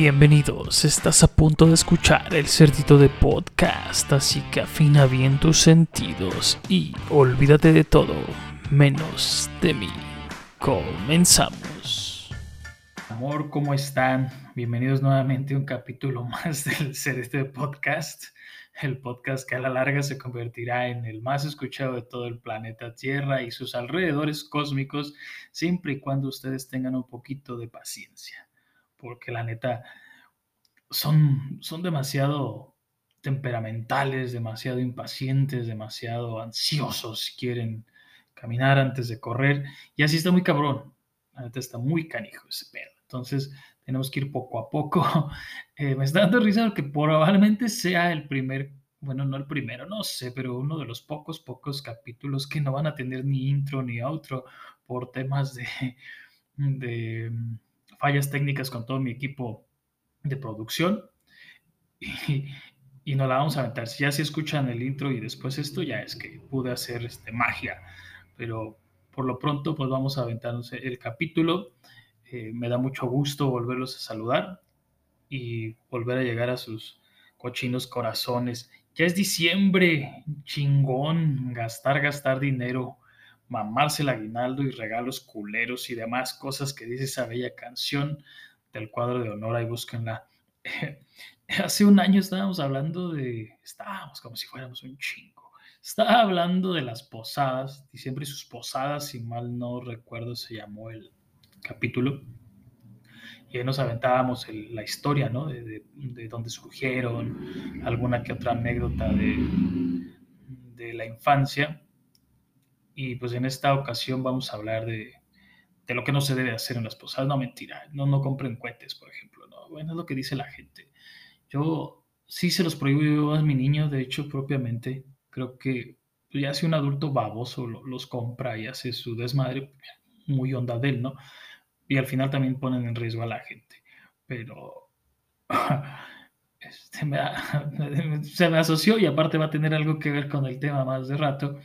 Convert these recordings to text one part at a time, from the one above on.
Bienvenidos, estás a punto de escuchar el cerdito de podcast, así que afina bien tus sentidos y olvídate de todo, menos de mí. Comenzamos. Amor, ¿cómo están? Bienvenidos nuevamente a un capítulo más del cerdito de podcast, el podcast que a la larga se convertirá en el más escuchado de todo el planeta Tierra y sus alrededores cósmicos, siempre y cuando ustedes tengan un poquito de paciencia porque la neta son, son demasiado temperamentales, demasiado impacientes, demasiado ansiosos, quieren caminar antes de correr, y así está muy cabrón, la neta está muy canijo ese pedo. Entonces tenemos que ir poco a poco. Eh, me está dando risa porque probablemente sea el primer, bueno, no el primero, no sé, pero uno de los pocos, pocos capítulos que no van a tener ni intro ni outro por temas de, de fallas técnicas con todo mi equipo de producción y, y nos la vamos a aventar. Si ya se escuchan el intro y después esto, ya es que pude hacer este, magia, pero por lo pronto pues vamos a aventarnos el capítulo. Eh, me da mucho gusto volverlos a saludar y volver a llegar a sus cochinos corazones. Ya es diciembre, chingón, gastar, gastar dinero mamarse el aguinaldo y regalos culeros y demás cosas que dice esa bella canción del cuadro de honor, ahí búsquenla. Hace un año estábamos hablando de, estábamos como si fuéramos un chingo, estaba hablando de las posadas, diciembre y sus posadas, si mal no recuerdo se llamó el capítulo, y ahí nos aventábamos la historia, ¿no? De, de, dónde surgieron, alguna que otra anécdota de, de la infancia. Y pues en esta ocasión vamos a hablar de, de lo que no se debe hacer en las posadas. No, mentira, no, no compren cohetes, por ejemplo. ¿no? Bueno, es lo que dice la gente. Yo sí se los prohíbo a mi niño, de hecho, propiamente. Creo que ya si un adulto baboso los compra y hace su desmadre, muy onda de él, ¿no? Y al final también ponen en riesgo a la gente. Pero este, se me asoció y aparte va a tener algo que ver con el tema más de rato.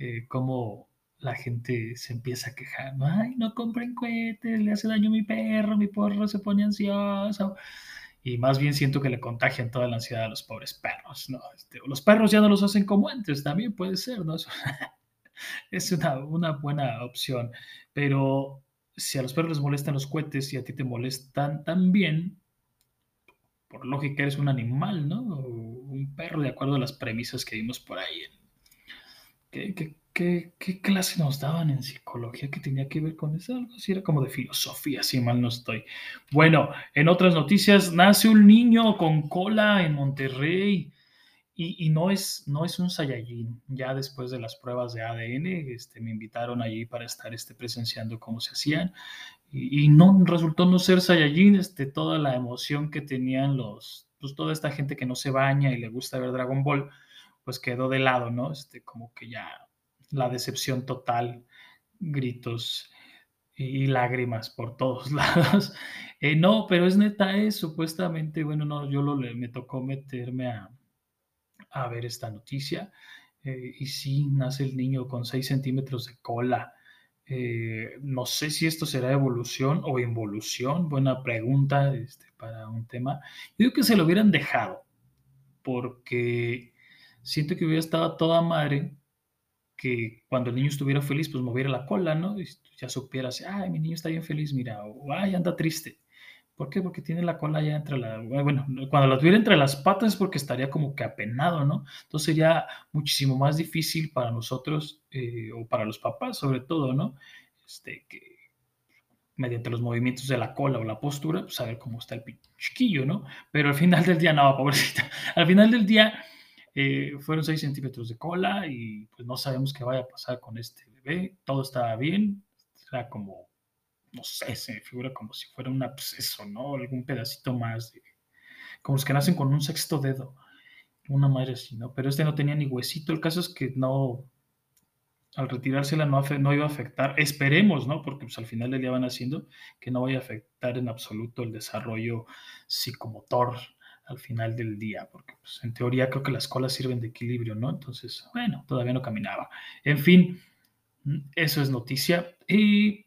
Eh, cómo la gente se empieza a quejar, ay, no compren cohetes, le hace daño a mi perro, mi perro se pone ansioso. Y más bien siento que le contagian toda la ansiedad a los pobres perros, ¿no? Este, los perros ya no los hacen como antes, también puede ser, ¿no? es una, buena opción, pero si a los perros les molestan los cohetes y a ti te molestan también, por lógica eres un animal, ¿no? un perro de acuerdo a las premisas que vimos por ahí ¿Qué, clase nos daban en psicología que tenía que ver con eso? Algo así era como de filosofía, si mal no estoy. Bueno, en otras noticias, nace un niño con cola en Monterrey y, no, es, no es un Saiyajin. Ya después de las pruebas de ADN, este, me invitaron allí para estar este, presenciando cómo se hacían y, no resultó no ser Saiyajin, este, toda la emoción que tenían los, pues toda esta gente que no se baña y le gusta ver Dragon Ball pues quedó de lado, ¿no? Este, como que ya la decepción total, gritos y lágrimas por todos lados. Eh, no, pero es neta, es supuestamente, bueno, no, yo me tocó meterme a, a ver esta noticia. Eh, y sí, nace el niño con 6 centímetros de cola. Eh, no sé si esto será evolución o involución. Buena pregunta este, para un tema. Yo digo que se lo hubieran dejado, porque siento que hubiera estado toda madre que cuando el niño estuviera feliz, pues moviera la cola, ¿no? Y ya supieras, ay, mi niño está bien feliz, mira, o ay, anda triste. ¿Por qué? Porque tiene la cola ya entre la, bueno, cuando la tuviera entre las patas es porque estaría como que apenado, ¿no? Entonces sería muchísimo más difícil para nosotros, eh, o para los papás sobre todo, ¿no? Este, que mediante los movimientos de la cola o la postura, pues saber cómo está el chiquillo, ¿no? Pero al final del día, no, pobrecita, al final del día eh, fueron 6 centímetros de cola y pues no sabemos qué vaya a pasar con este bebé. Todo estaba bien. Era como, no sé, se me figura como si fuera un absceso, ¿no? Algún pedacito más. Como los que nacen con un sexto dedo. Una madre así, ¿no? Pero este no tenía ni huesito. El caso es que no, al retirársela no, no iba a afectar, esperemos, ¿no? Porque pues, al final del día van haciendo que no vaya a afectar en absoluto el desarrollo psicomotor al final del día, porque pues, en teoría creo que las colas sirven de equilibrio, ¿no? Entonces, bueno, todavía no caminaba. En fin, eso es noticia. Y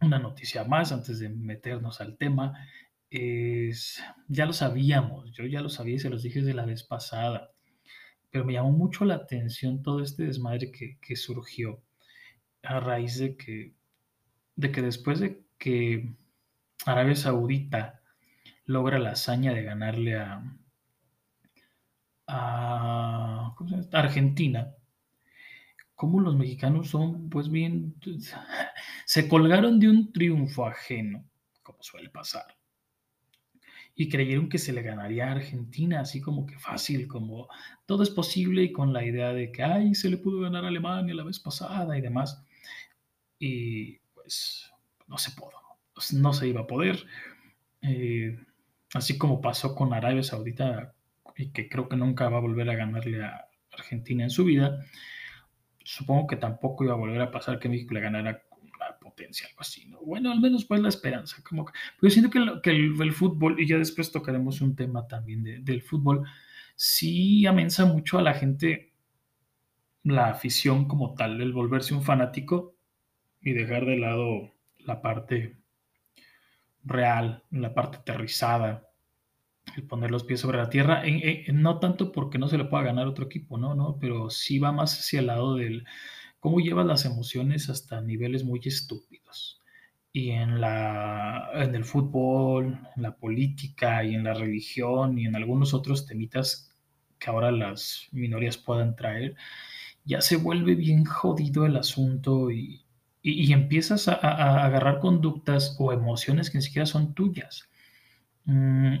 una noticia más antes de meternos al tema. es, ya lo sabíamos, yo ya lo sabía y se los dije desde la vez pasada, pero me llamó mucho la atención todo este desmadre que, que surgió a raíz de que, de que después de que Arabia Saudita logra la hazaña de ganarle a, Argentina, como los mexicanos son, pues bien, se colgaron de un triunfo ajeno, como suele pasar, y creyeron que se le ganaría a Argentina, así como que fácil, como todo es posible y con la idea de que, ay, se le pudo ganar a Alemania la vez pasada y demás. Y pues no se pudo, no se iba a poder. Eh, así como pasó con Arabia Saudita y que creo que nunca va a volver a ganarle a Argentina en su vida, supongo que tampoco iba a volver a pasar que México le ganara una potencia, algo así, ¿no? Bueno, al menos pues la esperanza, como pero siento que, el, fútbol, y ya después tocaremos un tema también del fútbol, sí amensa mucho a la gente la afición como tal, el volverse un fanático y dejar de lado la parte real, la parte aterrizada, el poner los pies sobre la tierra, no tanto porque no se le pueda ganar otro equipo, no, no, pero sí va más hacia el lado del cómo lleva las emociones hasta niveles muy estúpidos. Y en, la, en el fútbol, en la política y en la religión y en algunos otros temitas que ahora las minorías puedan traer, ya se vuelve bien jodido el asunto y, y, empiezas a, agarrar conductas o emociones que ni siquiera son tuyas. Mm,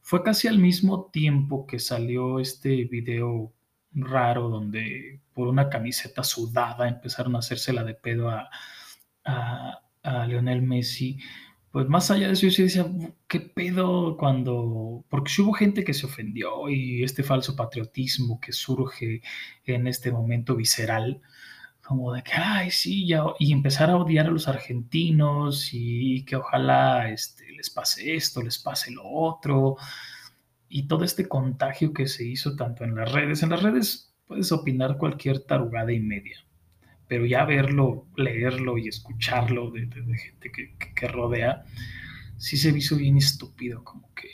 fue casi al mismo tiempo que salió este video raro donde por una camiseta sudada empezaron a hacérsela de pedo a, a, Lionel Messi. Pues más allá de eso, yo sí decía, ¿qué pedo cuando...? Porque hubo gente que se ofendió y este falso patriotismo que surge en este momento visceral, como de que, ay, sí, ya, y empezar a odiar a los argentinos y que ojalá este, les pase esto, les pase lo otro, y todo este contagio que se hizo tanto en las redes. En las redes puedes opinar cualquier tarugada y media, pero ya verlo, leerlo y escucharlo de, gente que, que, rodea, sí se hizo bien estúpido, como que,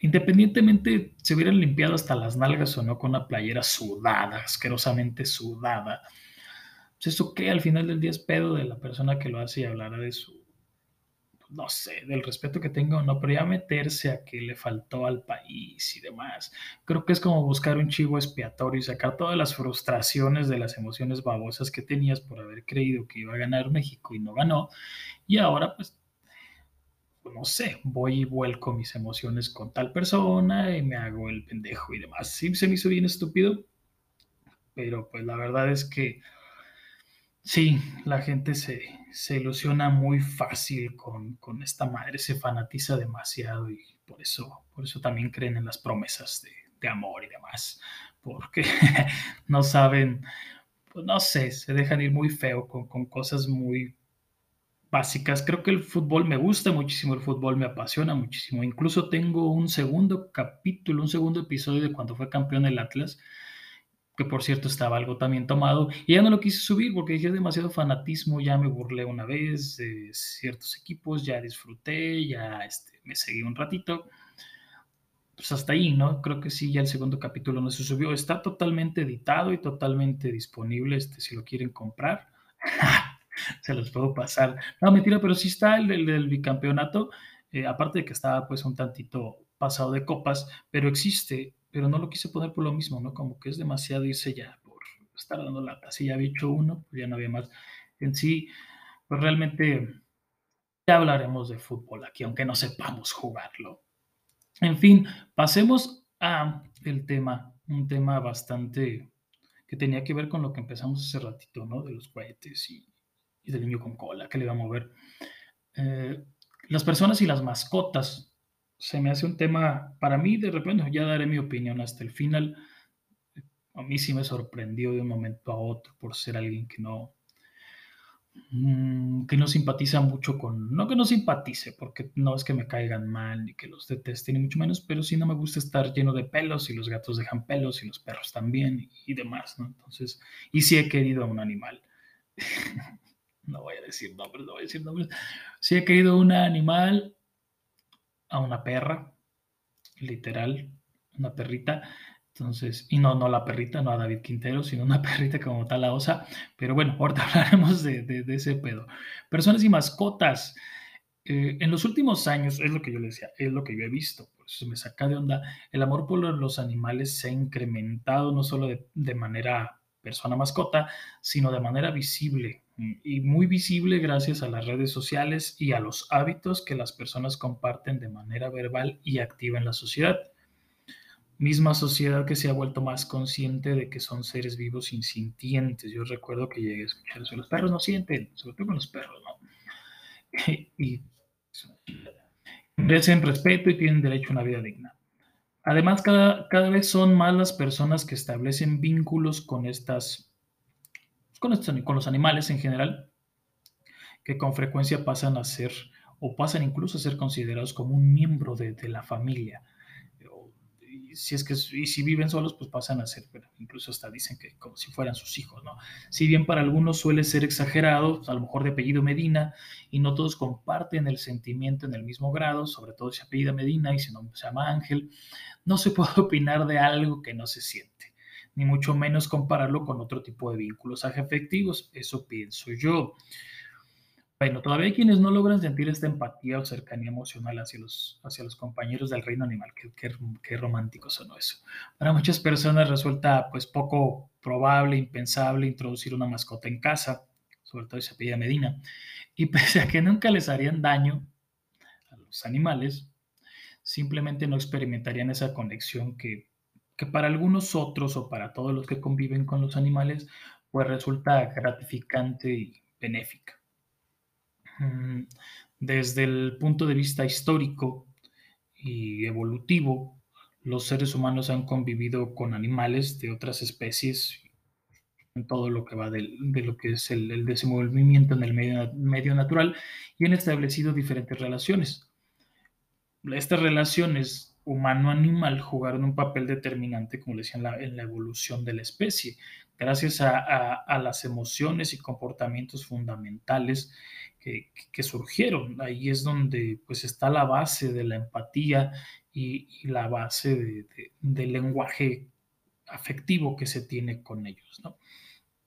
independientemente se hubieran limpiado hasta las nalgas o no con una playera sudada, asquerosamente sudada, pues eso que al final del día es pedo de la persona que lo hace y hablará de su, no sé, del respeto que tenga o no, pero ya meterse a que le faltó al país y demás, creo que es como buscar un chivo expiatorio y sacar todas las frustraciones de las emociones babosas que tenías por haber creído que iba a ganar México y no ganó, y ahora pues no sé, voy y vuelco mis emociones con tal persona y me hago el pendejo y demás. Sí, se me hizo bien estúpido, pero pues la verdad es que sí, la gente se, ilusiona muy fácil con, esta madre, se fanatiza demasiado y por eso, por eso también creen en las promesas de, amor y demás, porque no saben, pues no sé, se dejan ir muy feo con, con cosas muy básicas. Creo que el fútbol me gusta muchísimo, el fútbol me apasiona muchísimo. Incluso tengo un segundo capítulo, un segundo episodio de cuando fue campeón el Atlas, que por cierto estaba algo también tomado, y ya no lo quise subir porque dije demasiado fanatismo, ya me burlé una vez de ciertos equipos, ya disfruté, ya este, me seguí un ratito. Pues hasta ahí, ¿no? Creo que sí, ya el segundo capítulo no se subió. Está totalmente editado y totalmente disponible, este, si lo quieren comprar. se los puedo pasar. No, mentira, pero sí está el del, bicampeonato, eh, aparte de que estaba pues un tantito pasado de copas, pero existe, pero no lo quise poner por lo mismo, ¿no? Como que es demasiado irse ya por estar dando lata. Si ya había hecho uno, pues ya no había más. En sí, pues realmente ya hablaremos de fútbol aquí, aunque no sepamos jugarlo. En fin, pasemos a el tema, un tema bastante que tenía que ver con lo que empezamos hace ratito, ¿no? De los cohetes y y del niño con cola que le va a mover. Eh, las personas y las mascotas se me hace un tema, para mí de repente, ya daré mi opinión hasta el final. A mí sí me sorprendió de un momento a otro por ser alguien que no, mm, que no simpatiza mucho con, no que no simpatice, porque no es que me caigan mal ni que los deteste, ni mucho menos, pero sí no me gusta estar lleno de pelos y los gatos dejan pelos y los perros también y, y demás, ¿no? Entonces, y sí he querido a un animal. no voy a decir nombres, no voy a decir nombres. Si he querido un animal a una perra, literal, una perrita. Entonces, y no, no la perrita, no a David Quintero, sino una perrita como tal la osa. Pero bueno, ahorita hablaremos de, de, ese pedo. Personas y mascotas. Eh, en los últimos años, es lo que yo le decía, es lo que yo he visto, pues me saca de onda, el amor por los animales se ha incrementado no solo de, de manera persona mascota, sino de manera visible y muy visible gracias a las redes sociales y a los hábitos que las personas comparten de manera verbal y activa en la sociedad. Misma sociedad que se ha vuelto más consciente de que son seres vivos insintientes. Yo recuerdo que llegué a escuchar eso. Los perros no sienten, sobre todo con los perros, ¿no? y merecen respeto y tienen derecho a una vida digna. Además, cada, cada vez son más las personas que establecen vínculos con estas con, con los animales en general, que con frecuencia pasan a ser o pasan incluso a ser considerados como un miembro de, de la familia. Y si es que y si viven solos, pues pasan a ser, incluso hasta dicen que como si fueran sus hijos, ¿no? Si bien para algunos suele ser exagerado, a lo mejor de apellido Medina, y no todos comparten el sentimiento en el mismo grado, sobre todo si apellida Medina y si no se llama Ángel, no se puede opinar de algo que no se siente ni mucho menos compararlo con otro tipo de vínculos afectivos. Eso pienso yo. Bueno, todavía hay quienes no logran sentir esta empatía o cercanía emocional hacia los, hacia los compañeros del reino animal. Qué, qué, qué romántico sonó eso. Para muchas personas resulta pues poco probable, impensable introducir una mascota en casa, sobre todo si se pide Medina. Y pese a que nunca les harían daño a los animales, simplemente no experimentarían esa conexión que que para algunos otros o para todos los que conviven con los animales, pues resulta gratificante y benéfica. Mm, desde el punto de vista histórico y evolutivo, los seres humanos han convivido con animales de otras especies en todo lo que va de, lo que es el, desenvolvimiento en el medio, medio natural y han establecido diferentes relaciones. Estas relaciones humano-animal jugaron un papel determinante, como le decía, en la, evolución de la especie, gracias a, las emociones y comportamientos fundamentales que, surgieron. Ahí es donde pues está la base de la empatía y, la base del lenguaje afectivo que se tiene con ellos.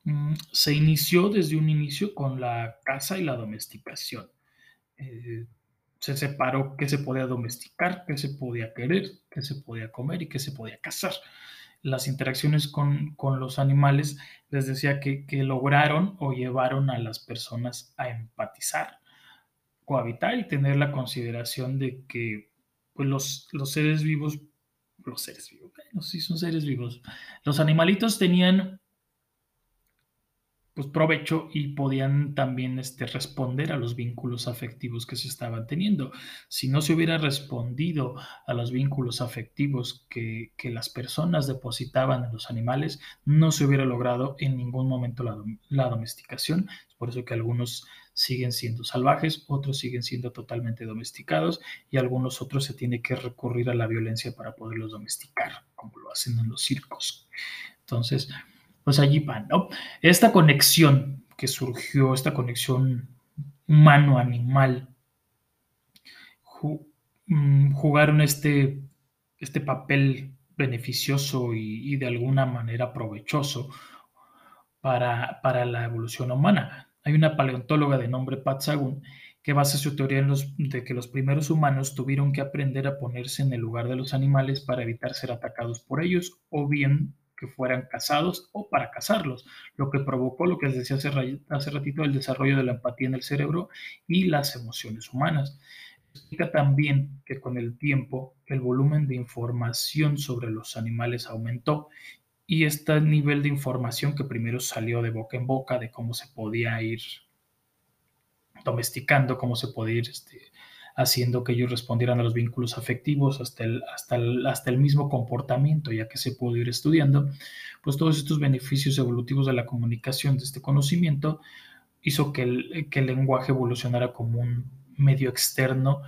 Mm, se inició desde un inicio con la caza y la domesticación. Eh, se separó qué se podía domesticar, qué se podía querer, qué se podía comer y qué se podía cazar. Las interacciones con, los animales les decía que, lograron o llevaron a las personas a empatizar, cohabitar y tener la consideración de que pues, los, los seres vivos, los seres vivos, bueno, sí son seres vivos, los animalitos tenían pues, provecho y podían también este, responder a los vínculos afectivos que se estaban teniendo. Si no se hubiera respondido a los vínculos afectivos que, las personas depositaban en los animales, no se hubiera logrado en ningún momento la, la domesticación. Es por eso que algunos siguen siendo salvajes, otros siguen siendo totalmente domesticados y algunos otros se tiene que recurrir a la violencia para poderlos domesticar, como lo hacen en los circos. Entonces, pues allí van, ¿no? Esta conexión que surgió, esta conexión humano-animal, mm, jugaron este, este papel beneficioso y, de alguna manera provechoso para, para, la evolución humana. Hay una paleontóloga de nombre Pat Sagun que basa su teoría en los, de que los primeros humanos tuvieron que aprender a ponerse en el lugar de los animales para evitar ser atacados por ellos o bien fueran casados o para casarlos, lo que provocó lo que les decía hace, hace ratito, el desarrollo de la empatía en el cerebro y las emociones humanas. Explica también que con el tiempo el volumen de información sobre los animales aumentó y este nivel de información que primero salió de boca en boca de cómo se podía ir domesticando, cómo se podía ir este, haciendo que ellos respondieran a los vínculos afectivos, hasta el, hasta hasta el mismo comportamiento, ya que se pudo ir estudiando, pues todos estos beneficios evolutivos de la comunicación, de este conocimiento, hizo que el, que el lenguaje evolucionara como un medio externo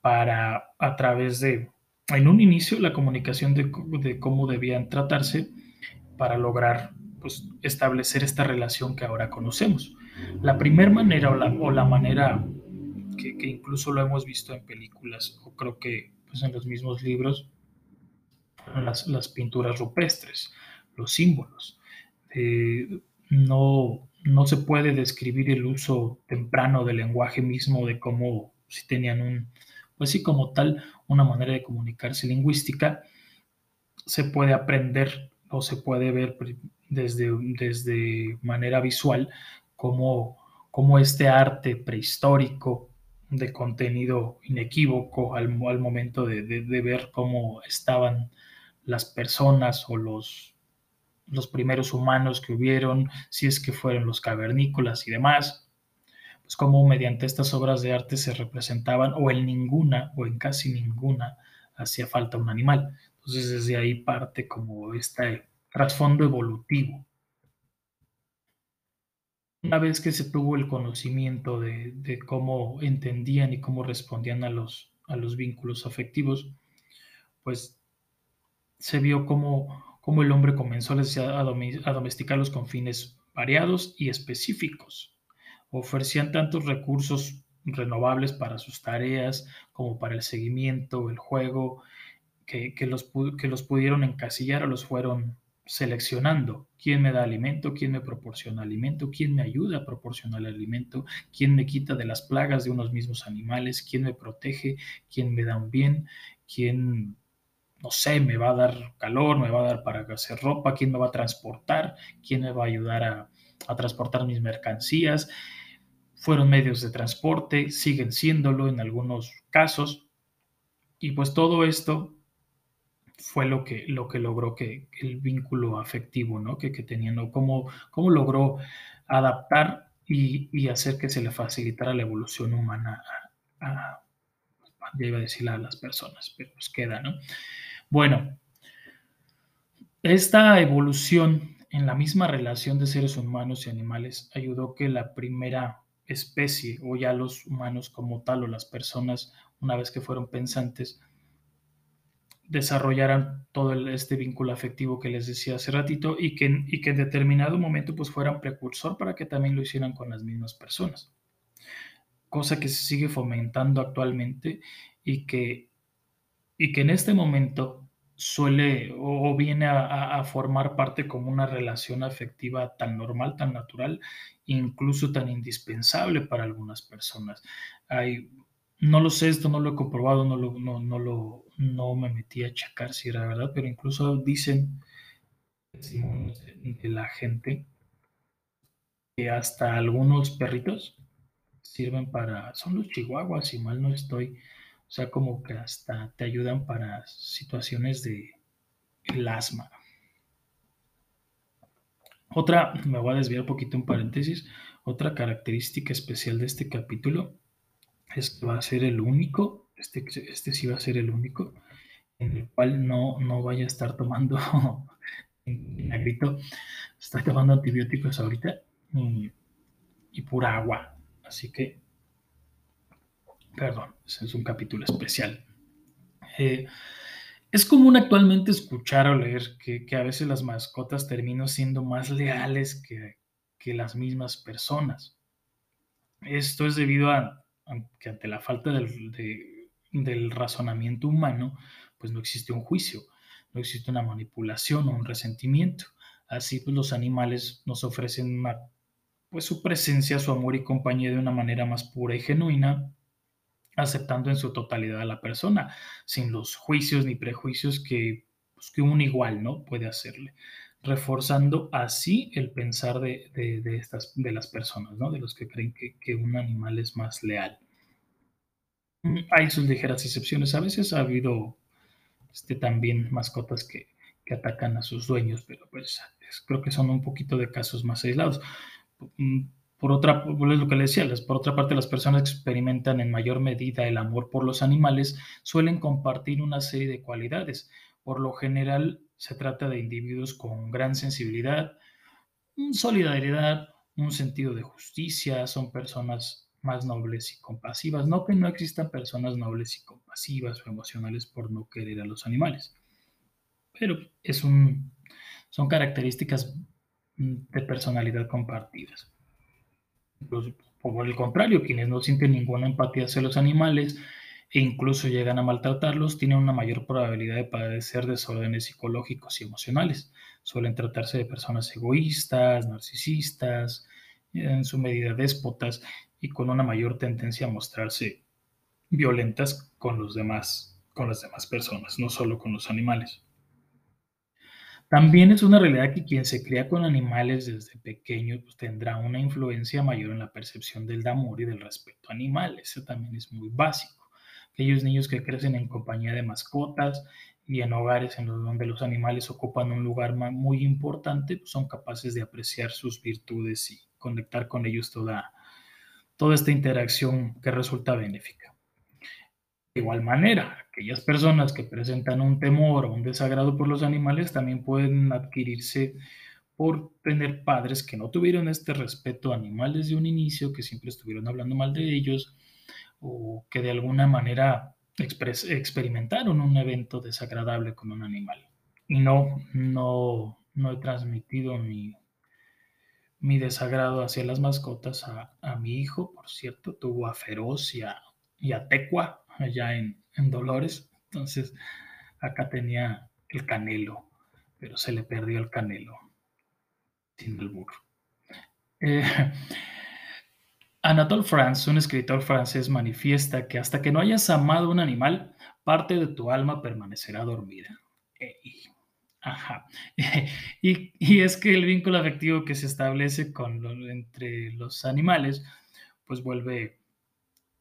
para, a través de, en un inicio, la comunicación de, de cómo debían tratarse para lograr pues, establecer esta relación que ahora conocemos. La primera manera o la, o la manera que, que incluso lo hemos visto en películas o creo que pues, en los mismos libros, las, las pinturas rupestres, los símbolos. Eh, no, no se puede describir el uso temprano del lenguaje mismo de cómo si tenían un, pues sí, como tal, una manera de comunicarse lingüística, se puede aprender o se puede ver desde, desde manera visual cómo, cómo este arte prehistórico de contenido inequívoco al, momento de, ver cómo estaban las personas o los, los primeros humanos que hubieron, si es que fueron los cavernícolas y demás, pues cómo mediante estas obras de arte se representaban o en ninguna o en casi ninguna hacía falta un animal. Entonces desde ahí parte como este trasfondo evolutivo. Una vez que se tuvo el conocimiento de, de, cómo entendían y cómo respondían a los, a los vínculos afectivos, pues se vio cómo, cómo el hombre comenzó a, a domesticarlos con fines variados y específicos. Ofrecían tantos recursos renovables para sus tareas como para el seguimiento, el juego, que, que, los, que los pudieron encasillar o los fueron seleccionando. ¿Quién me da alimento? ¿Quién me proporciona alimento? ¿Quién me ayuda a proporcionar alimento? ¿Quién me quita de las plagas de unos mismos animales? ¿Quién me protege? ¿Quién me da un bien? ¿Quién no sé, me va a dar calor, me va a dar para hacer ropa, quién me va a transportar, quién me va a ayudar a, a transportar mis mercancías. Fueron medios de transporte, siguen siéndolo en algunos casos. Y pues todo esto fue lo que, lo que logró que, el vínculo afectivo ¿no? que, tenían, cómo, cómo logró adaptar y, hacer que se le facilitara la evolución humana a, a, ya iba a decir a las personas, pero pues queda, ¿no? Bueno, esta evolución en la misma relación de seres humanos y animales ayudó que la primera especie, o ya los humanos como tal, o las personas, una vez que fueron pensantes, desarrollaran todo este vínculo afectivo que les decía hace ratito y que, en determinado momento pues fueran precursor para que también lo hicieran con las mismas personas. Cosa que se sigue fomentando actualmente y que y que en este momento suele o, viene a, a, formar parte como una relación afectiva tan normal, tan natural, incluso tan indispensable para algunas personas. Hay, no lo sé, esto no lo he comprobado, no, lo, no, no, lo, no me metí a checar si era verdad, pero incluso dicen de la gente que hasta algunos perritos sirven para, son los chihuahuas, si mal no estoy, o sea, como que hasta te ayudan para situaciones de asma. Otra, me voy a desviar un poquito en paréntesis, otra característica especial de este capítulo es que va a ser el único, este, este sí va a ser el único, en el cual no, no vaya a estar tomando grito, estoy tomando antibióticos ahorita y, y pura agua. Así que Perdón, ese es un capítulo especial. Eh, es común actualmente escuchar o leer que, que, a veces las mascotas terminan siendo más leales que, que las mismas personas. Esto es debido a que ante la falta del, de, del razonamiento humano, pues no existe un juicio, no existe una manipulación o un resentimiento. Así pues los animales nos ofrecen pues su presencia, su amor y compañía de una manera más pura y genuina, aceptando en su totalidad a la persona, sin los juicios ni prejuicios que, pues, que un igual ¿no? puede hacerle, reforzando así el pensar de, de, estas, de las personas, ¿no? de los que creen que, que un animal es más leal. Mm, hay sus ligeras excepciones, a veces ha habido este, también mascotas que, que atacan a sus dueños, pero pues creo que son un poquito de casos más aislados mm, por otra, es lo que le decía, por otra parte, las personas que experimentan en mayor medida el amor por los animales suelen compartir una serie de cualidades. Por lo general, se trata de individuos con gran sensibilidad, solidaridad, un sentido de justicia, son personas más nobles y compasivas. No que no existan personas nobles y compasivas o emocionales por no querer a los animales, pero es un, son características de personalidad compartidas O por el contrario, quienes no sienten ninguna empatía hacia los animales e incluso llegan a maltratarlos, tienen una mayor probabilidad de padecer desórdenes psicológicos y emocionales. Suelen tratarse de personas egoístas, narcisistas, en su medida déspotas y con una mayor tendencia a mostrarse violentas con los demás, con las demás personas, no solo con los animales. También es una realidad que quien se cría con animales desde pequeño pues, tendrá una influencia mayor en la percepción del amor y del respeto a animales. Eso también es muy básico. Aquellos niños que crecen en compañía de mascotas y en hogares en los donde los animales ocupan un lugar muy importante, pues, son capaces de apreciar sus virtudes y conectar con ellos toda, toda esta interacción que resulta benéfica. De igual manera, aquellas personas que presentan un temor o un desagrado por los animales también pueden adquirirse por tener padres que no tuvieron este respeto a animales de un inicio, que siempre estuvieron hablando mal de ellos o que de alguna manera experimentaron un evento desagradable con un animal. Y no, no, no he transmitido mi, mi desagrado hacia las mascotas a, mi hijo, por cierto, tuvo a Feroz y a, y a Tecua allá en, Dolores. Entonces, acá tenía el canelo, pero se le perdió el canelo sin el burro. Eh, Anatole France, un escritor francés, manifiesta que hasta que no hayas amado un animal, parte de tu alma permanecerá dormida. ajá. y, es que el vínculo afectivo que se establece con entre los animales, pues vuelve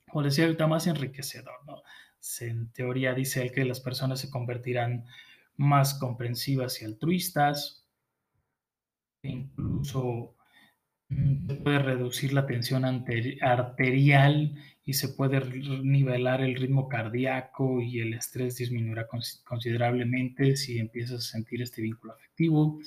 como decía ahorita, más enriquecedor, ¿no? en teoría dice él que las personas se convertirán más comprensivas y altruistas, e incluso se puede reducir la tensión arterial y se puede nivelar el ritmo cardíaco y el estrés disminuirá considerablemente si empiezas a sentir este vínculo afectivo.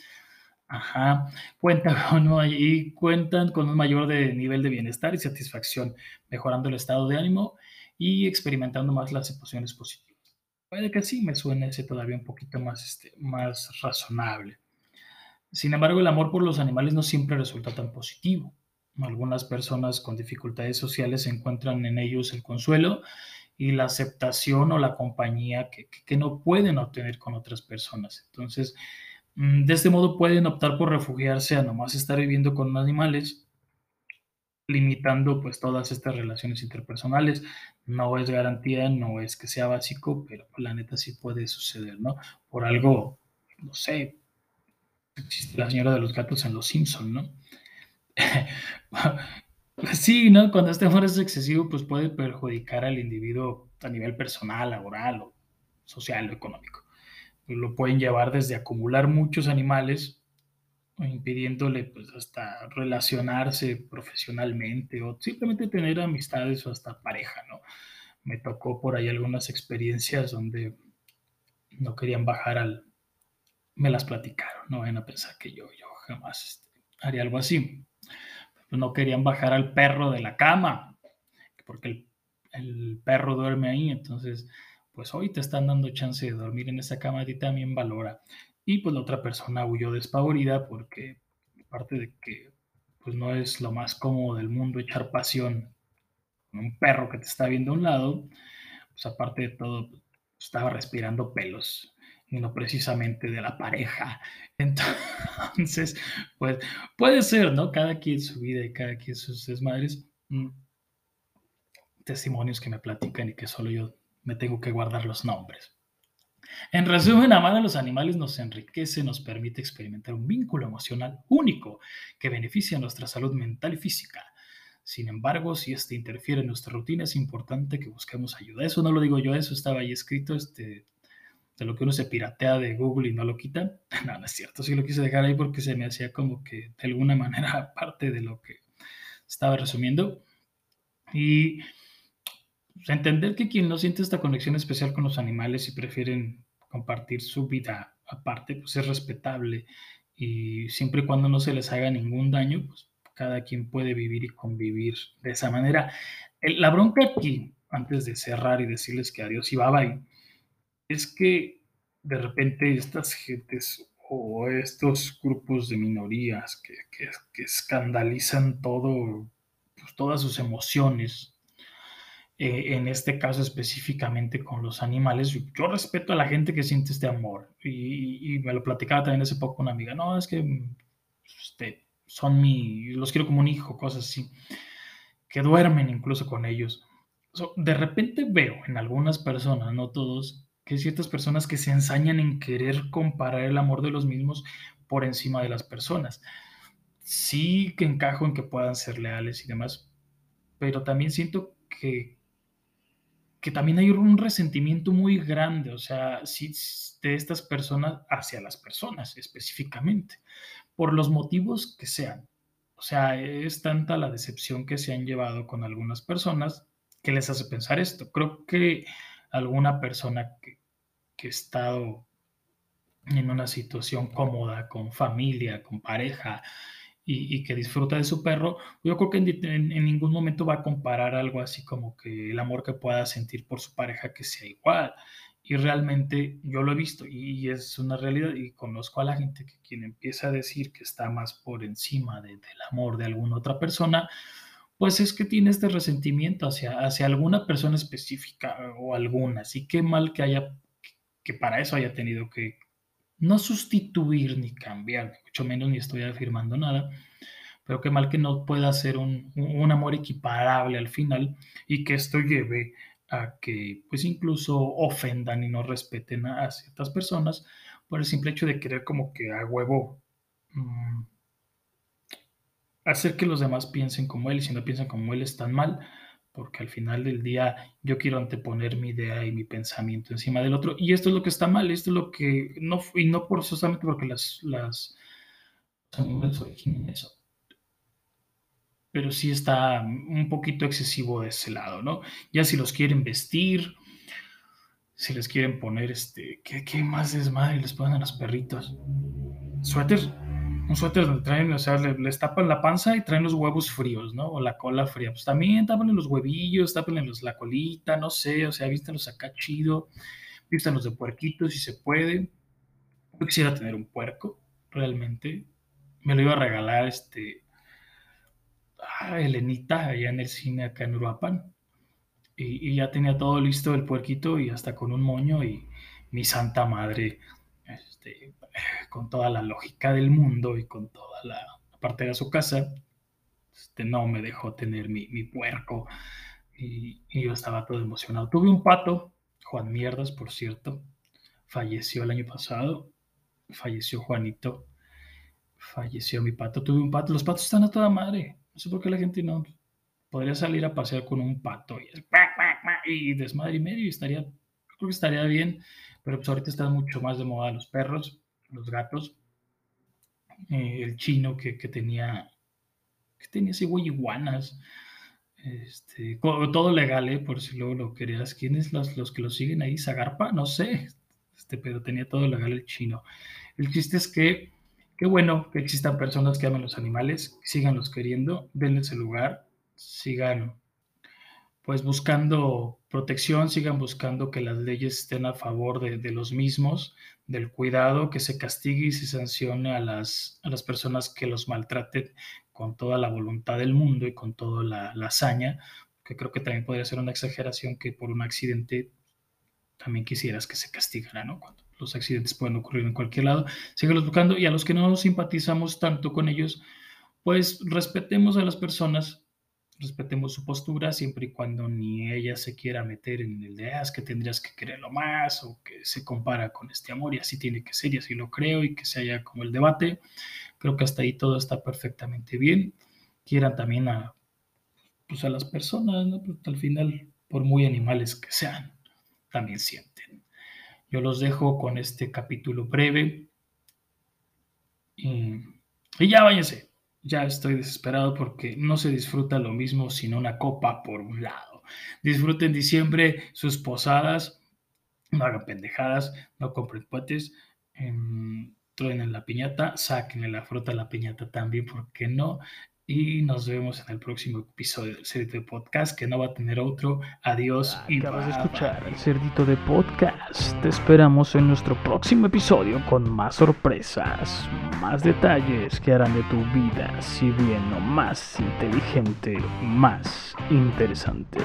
Ajá, cuenta y cuentan con un mayor nivel de bienestar y satisfacción, mejorando el estado de ánimo y experimentando más las emociones positivas. Puede que sí me suene ese todavía un poquito más, este, más razonable. Sin embargo, el amor por los animales no siempre resulta tan positivo. Algunas personas con dificultades sociales encuentran en ellos el consuelo y la aceptación o la compañía que, no pueden obtener con otras personas. Entonces, Mm, de este modo pueden optar por refugiarse a nomás estar viviendo con animales, limitando pues todas estas relaciones interpersonales. No es garantía, no es que sea básico, pero la neta sí puede suceder, ¿no? Por algo, no sé, existe la señora de los gatos en Los Simpson, ¿no? sí, ¿no? Cuando este amor es excesivo, pues puede perjudicar al individuo a nivel personal, laboral o social o económico lo pueden llevar desde acumular muchos animales, impidiéndole pues hasta relacionarse profesionalmente o simplemente tener amistades o hasta pareja, ¿no? Me tocó por ahí algunas experiencias donde no querían bajar al... Me las platicaron, no vayan a pensar que yo, yo jamás este, haría algo así. No querían bajar al perro de la cama, porque el, el perro duerme ahí, entonces pues hoy te están dando chance de dormir en esa cama, y también valora. Y pues la otra persona huyó despavorida porque aparte de que pues no es lo más cómodo del mundo echar pasión con un perro que te está viendo a un lado, pues aparte de todo estaba respirando pelos y no precisamente de la pareja. Entonces, pues puede ser, ¿no? Cada quien su vida y cada quien sus desmadres. Mm, testimonios que me platican y que solo yo me tengo que guardar los nombres. En resumen, amar a los animales nos enriquece, nos permite experimentar un vínculo emocional único que beneficia nuestra salud mental y física. Sin embargo, si este interfiere en nuestra rutina, es importante que busquemos ayuda. Eso no lo digo yo, eso estaba ahí escrito, este, de lo que uno se piratea de Google y no lo quita. No, no es cierto, sí lo quise dejar ahí porque se me hacía como que de alguna manera parte de lo que estaba resumiendo. Y pues, entender que quien no siente esta conexión especial con los animales y prefieren compartir su vida aparte, pues es respetable y siempre y cuando no se les haga ningún daño, pues cada quien puede vivir y convivir de esa manera. La bronca aquí, antes de cerrar y decirles que adiós y bye bye, es que de repente estas gentes o estos grupos de minorías que, que escandalizan todo pues, todas sus emociones, eh, en este caso específicamente con los animales, yo respeto a la gente que siente este amor y, me lo platicaba también hace poco una amiga, no, es que este, son mi, los quiero como un hijo, cosas así, que duermen incluso con ellos. de repente veo en algunas personas, no todos, que hay ciertas personas que se ensañan en querer comparar el amor de los mismos por encima de las personas. Sí que encajo en que puedan ser leales y demás, pero también siento que, que también hay un resentimiento muy grande, o sea, sí, de estas personas hacia las personas específicamente, por los motivos que sean. O sea, es tanta la decepción que se han llevado con algunas personas que les hace pensar esto. Creo que alguna persona que, que ha estado en una situación cómoda, con familia, con pareja, y, que disfruta de su perro, yo creo que en, ningún momento va a comparar algo así como que el amor que pueda sentir por su pareja que sea igual. Y realmente yo lo he visto y, es una realidad y conozco a la gente que quien empieza a decir que está más por encima del amor de alguna otra persona, pues es que tiene este resentimiento hacia, hacia alguna persona específica o alguna. Así que mal que haya, que para eso haya tenido que no sustituir ni cambiar, mucho menos ni estoy afirmando nada, pero qué mal que no pueda ser un, amor equiparable al final y que esto lleve a que pues incluso ofendan y no respeten a, ciertas personas por el simple hecho de querer como que a huevo mm, hacer que los demás piensen como él y si no piensan como él están mal porque al final del día yo quiero anteponer mi idea y mi pensamiento encima del otro. Y esto es lo que está mal, esto es lo que no, y no forzosamente porque las, las eso. Pero sí está un poquito excesivo de ese lado, ¿no? Ya si los quieren vestir, si les quieren poner este, ¿qué, qué más desmadre les ponen a los perritos? Suéter un suéter donde traen, o sea, les, tapan la panza y traen los huevos fríos, ¿no? O la cola fría. Pues también tápenle los huevillos, tápenle los, la colita, no sé, o sea, vístanlos acá chido, vístanlos de puerquito si se puede. Yo quisiera tener un puerco, realmente. Me lo iba a regalar este ah, Elenita allá en el cine acá en Uruapan. Y, y, ya tenía todo listo el puerquito y hasta con un moño y mi santa madre este, con toda la lógica del mundo y con toda la parte de su casa, este, no me dejó tener mi, puerco. Y, yo estaba todo emocionado. Tuve un pato, Juan Mierdas, por cierto, falleció el año pasado, falleció Juanito, falleció mi pato, tuve un pato, los patos están a toda madre, no sé por qué la gente no podría salir a pasear con un pato y, y desmadre y medio y estaría, creo que estaría bien pero pues ahorita están mucho más de moda los perros, los gatos, eh, el chino que, tenía, que tenía así güey iguanas, este, todo legal, ¿eh? por si luego lo querías. ¿Quiénes los, los que lo siguen ahí? ¿Zagarpa? No sé, este, pero tenía todo legal el chino. El chiste es que, qué bueno que existan personas que amen los animales, síganlos queriendo, denles el lugar, sigan pues buscando protección, sigan buscando que las leyes estén a favor de, los mismos, del cuidado, que se castigue y se sancione a las, a las personas que los maltraten con toda la voluntad del mundo y con toda la, hazaña, que creo que también podría ser una exageración que por un accidente también quisieras que se castigara, ¿no? Los accidentes pueden ocurrir en cualquier lado, síguelos buscando y a los que no simpatizamos tanto con ellos, pues respetemos a las personas respetemos su postura siempre y cuando ni ella se quiera meter en el de, ah, que tendrías que quererlo más o que se compara con este amor y así tiene que ser y así lo creo y que se haya como el debate. Creo que hasta ahí todo está perfectamente bien. Quieran también a, pues las personas, ¿no? Al final, por muy animales que sean, también sienten. Yo los dejo con este capítulo breve y, y ya váyanse ya estoy desesperado porque no se disfruta lo mismo sin una copa por un lado. Disfruten diciembre sus posadas, no hagan pendejadas, no compren puentes, eh, en la piñata, sáquenle la fruta a la piñata también, porque no? Y nos vemos en el próximo episodio del Cerdito de Podcast que no va a tener otro. Adiós y Acabas de escuchar el Cerdito de Podcast. Te esperamos en nuestro próximo episodio con más sorpresas, más detalles que harán de tu vida, si bien no más inteligente, más interesante.